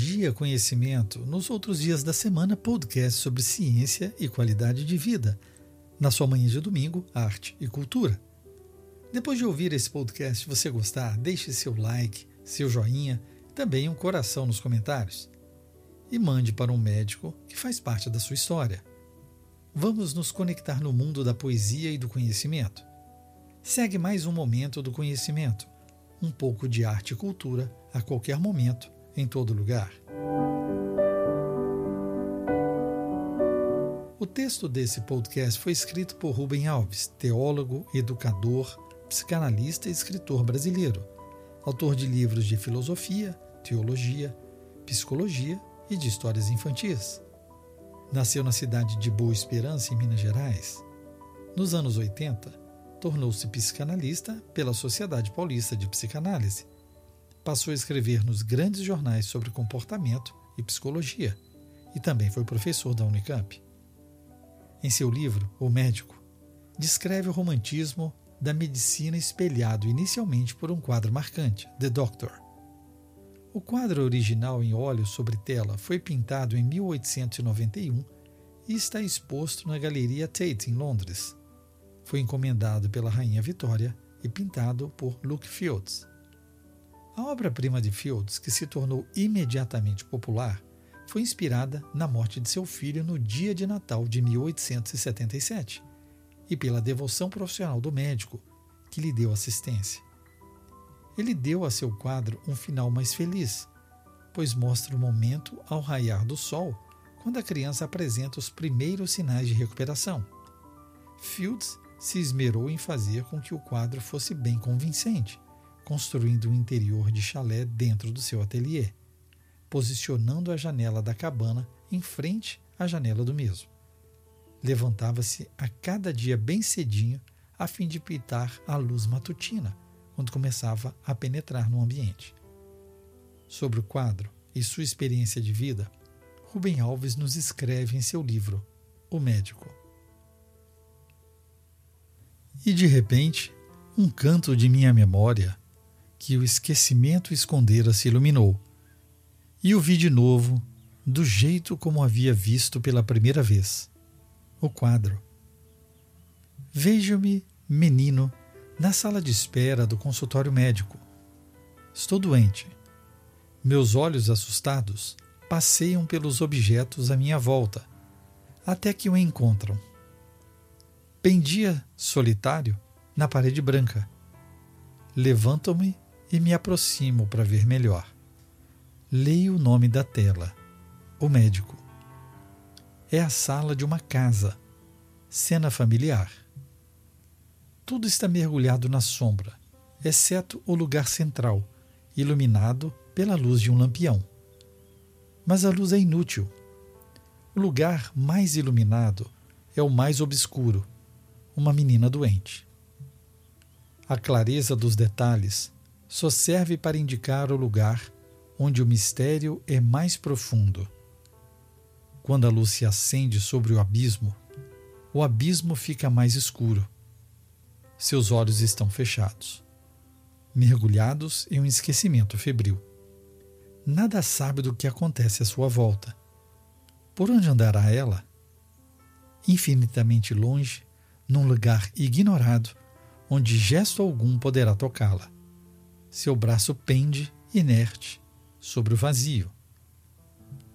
dia, conhecimento. Nos outros dias da semana, podcast sobre ciência e qualidade de vida. Na sua manhã de domingo, arte e cultura. Depois de ouvir esse podcast, você gostar, deixe seu like, seu joinha, também um coração nos comentários. E mande para um médico que faz parte da sua história. Vamos nos conectar no mundo da poesia e do conhecimento. Segue mais um momento do conhecimento, um pouco de arte e cultura a qualquer momento em todo lugar. O texto desse podcast foi escrito por Rubem Alves, teólogo, educador, psicanalista e escritor brasileiro, autor de livros de filosofia, teologia, psicologia e de histórias infantis. Nasceu na cidade de Boa Esperança, em Minas Gerais. Nos anos 80, tornou-se psicanalista pela Sociedade Paulista de Psicanálise Passou a escrever nos grandes jornais sobre comportamento e psicologia e também foi professor da Unicamp. Em seu livro, O Médico, descreve o romantismo da medicina espelhado inicialmente por um quadro marcante, The Doctor. O quadro original em óleo sobre tela foi pintado em 1891 e está exposto na Galeria Tate, em Londres. Foi encomendado pela Rainha Vitória e pintado por Luke Fields. A obra-prima de Fields, que se tornou imediatamente popular, foi inspirada na morte de seu filho no dia de Natal de 1877 e pela devoção profissional do médico que lhe deu assistência. Ele deu a seu quadro um final mais feliz, pois mostra o momento ao raiar do sol quando a criança apresenta os primeiros sinais de recuperação. Fields se esmerou em fazer com que o quadro fosse bem convincente construindo um interior de chalé dentro do seu ateliê, posicionando a janela da cabana em frente à janela do mesmo. Levantava-se a cada dia bem cedinho a fim de pitar a luz matutina, quando começava a penetrar no ambiente. Sobre o quadro e sua experiência de vida, Rubem Alves nos escreve em seu livro O Médico. E de repente, um canto de minha memória que o esquecimento escondera se iluminou, e o vi de novo, do jeito como havia visto pela primeira vez. O quadro. Vejo-me, menino, na sala de espera do consultório médico. Estou doente. Meus olhos assustados passeiam pelos objetos à minha volta, até que o encontram. Pendia, solitário, na parede branca. Levanto-me e me aproximo para ver melhor. Leio o nome da tela: O Médico. É a sala de uma casa, cena familiar. Tudo está mergulhado na sombra, exceto o lugar central, iluminado pela luz de um lampião. Mas a luz é inútil. O lugar mais iluminado é o mais obscuro uma menina doente. A clareza dos detalhes só serve para indicar o lugar onde o mistério é mais profundo. Quando a luz se acende sobre o abismo, o abismo fica mais escuro. Seus olhos estão fechados, mergulhados em um esquecimento febril. Nada sabe do que acontece à sua volta. Por onde andará ela? Infinitamente longe, num lugar ignorado, onde gesto algum poderá tocá-la. Seu braço pende, inerte, sobre o vazio.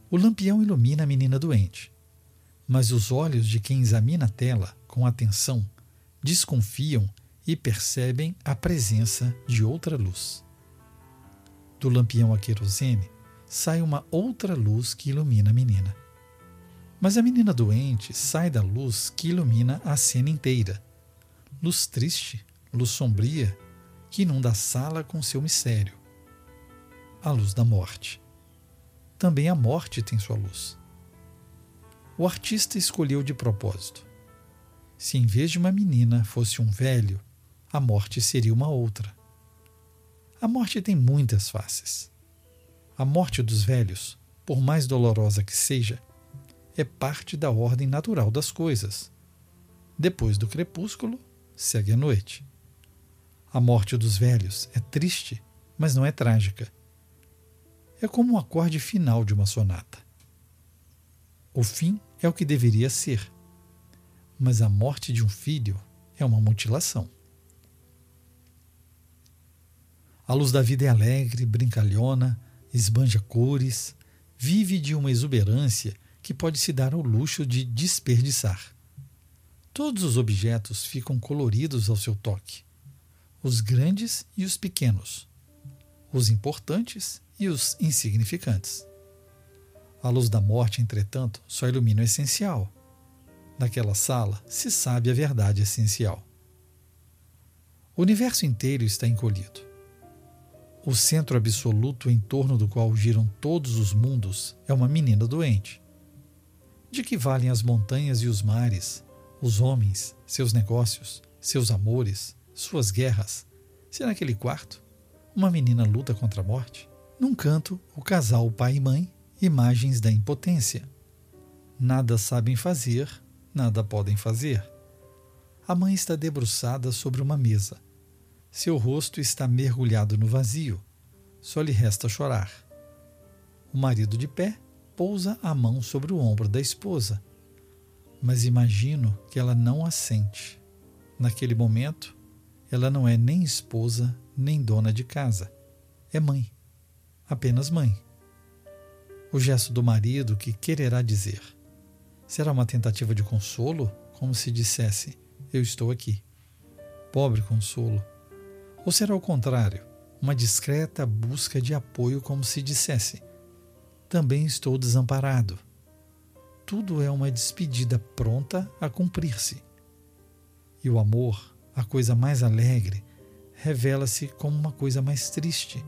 O lampião ilumina a menina doente, mas os olhos de quem examina a tela com atenção desconfiam e percebem a presença de outra luz. Do lampião a querosene sai uma outra luz que ilumina a menina. Mas a menina doente sai da luz que ilumina a cena inteira. Luz triste, luz sombria, que inunda a sala com seu mistério a luz da morte. Também a morte tem sua luz. O artista escolheu de propósito. Se em vez de uma menina fosse um velho, a morte seria uma outra. A morte tem muitas faces. A morte dos velhos, por mais dolorosa que seja, é parte da ordem natural das coisas. Depois do crepúsculo, segue a noite. A morte dos velhos é triste, mas não é trágica. É como o acorde final de uma sonata. O fim é o que deveria ser, mas a morte de um filho é uma mutilação. A luz da vida é alegre, brincalhona, esbanja cores, vive de uma exuberância que pode se dar ao luxo de desperdiçar. Todos os objetos ficam coloridos ao seu toque, os grandes e os pequenos, os importantes e os insignificantes. A luz da morte, entretanto, só ilumina o essencial. Naquela sala se sabe a verdade essencial. O universo inteiro está encolhido. O centro absoluto em torno do qual giram todos os mundos é uma menina doente. De que valem as montanhas e os mares, os homens, seus negócios, seus amores, suas guerras, se naquele quarto uma menina luta contra a morte? Num canto, o casal pai e mãe, imagens da impotência. Nada sabem fazer, nada podem fazer. A mãe está debruçada sobre uma mesa. Seu rosto está mergulhado no vazio. Só lhe resta chorar. O marido de pé pousa a mão sobre o ombro da esposa. Mas imagino que ela não a sente. Naquele momento, ela não é nem esposa nem dona de casa. É mãe. Apenas mãe. O gesto do marido que quererá dizer. Será uma tentativa de consolo, como se dissesse: Eu estou aqui. Pobre consolo. Ou será o contrário, uma discreta busca de apoio, como se dissesse: Também estou desamparado. Tudo é uma despedida pronta a cumprir-se. E o amor, a coisa mais alegre, revela-se como uma coisa mais triste.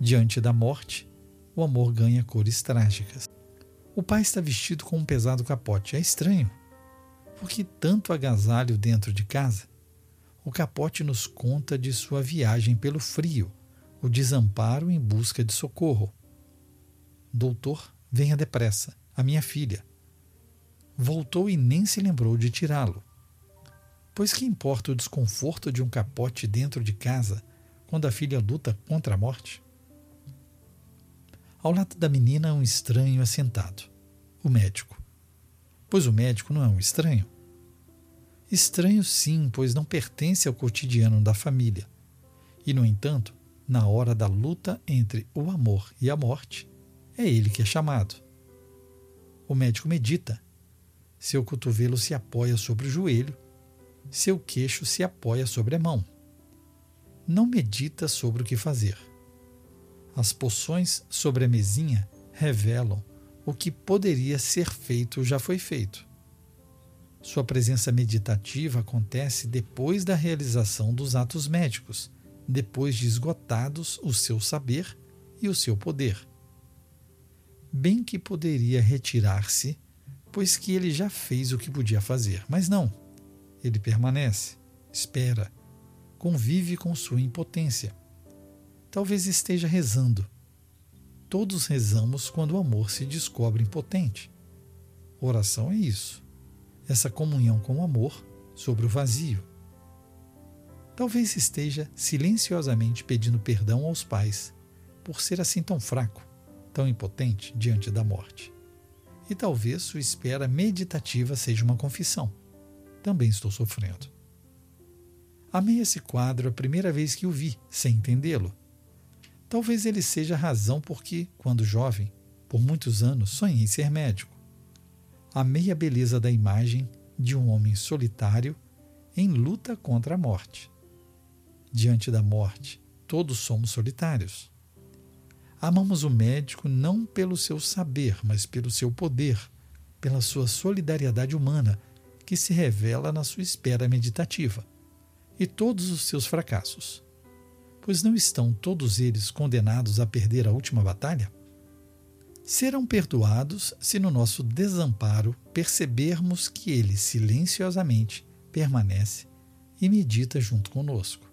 Diante da morte, o amor ganha cores trágicas. O pai está vestido com um pesado capote. É estranho. Por que tanto agasalho dentro de casa? O capote nos conta de sua viagem pelo frio, o desamparo em busca de socorro. Doutor, venha depressa, a minha filha. Voltou e nem se lembrou de tirá-lo. Pois que importa o desconforto de um capote dentro de casa quando a filha luta contra a morte? Ao lado da menina, um estranho assentado. O médico. Pois o médico não é um estranho. Estranho, sim, pois não pertence ao cotidiano da família. E, no entanto, na hora da luta entre o amor e a morte, é ele que é chamado. O médico medita. Seu cotovelo se apoia sobre o joelho seu queixo se apoia sobre a mão. Não medita sobre o que fazer. As poções sobre a mesinha revelam o que poderia ser feito já foi feito. Sua presença meditativa acontece depois da realização dos atos médicos, depois de esgotados o seu saber e o seu poder. Bem que poderia retirar-se, pois que ele já fez o que podia fazer, mas não ele permanece, espera, convive com sua impotência. Talvez esteja rezando. Todos rezamos quando o amor se descobre impotente. Oração é isso, essa comunhão com o amor sobre o vazio. Talvez esteja silenciosamente pedindo perdão aos pais por ser assim tão fraco, tão impotente diante da morte. E talvez sua espera meditativa seja uma confissão também estou sofrendo. Amei esse quadro a primeira vez que o vi, sem entendê-lo. Talvez ele seja a razão por que, quando jovem, por muitos anos, sonhei ser médico. Amei a beleza da imagem de um homem solitário em luta contra a morte. Diante da morte, todos somos solitários. Amamos o médico não pelo seu saber, mas pelo seu poder, pela sua solidariedade humana que se revela na sua espera meditativa, e todos os seus fracassos. Pois não estão todos eles condenados a perder a última batalha? Serão perdoados se no nosso desamparo percebermos que ele silenciosamente permanece e medita junto conosco.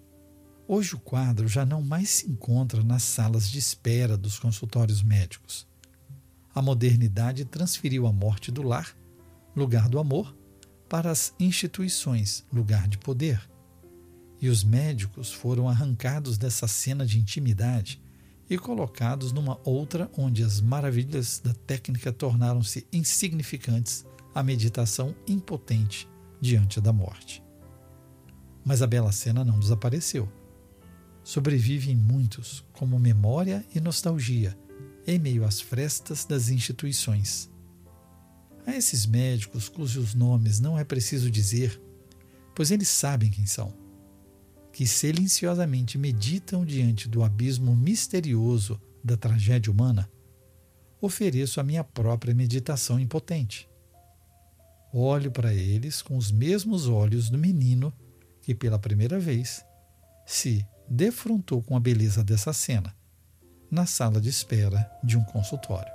Hoje o quadro já não mais se encontra nas salas de espera dos consultórios médicos. A modernidade transferiu a morte do lar, lugar do amor, para as instituições, lugar de poder. E os médicos foram arrancados dessa cena de intimidade e colocados numa outra onde as maravilhas da técnica tornaram-se insignificantes à meditação impotente diante da morte. Mas a bela cena não desapareceu. Sobrevive em muitos como memória e nostalgia em meio às frestas das instituições. A esses médicos cujos nomes não é preciso dizer, pois eles sabem quem são, que silenciosamente meditam diante do abismo misterioso da tragédia humana, ofereço a minha própria meditação impotente. Olho para eles com os mesmos olhos do menino que, pela primeira vez, se defrontou com a beleza dessa cena na sala de espera de um consultório.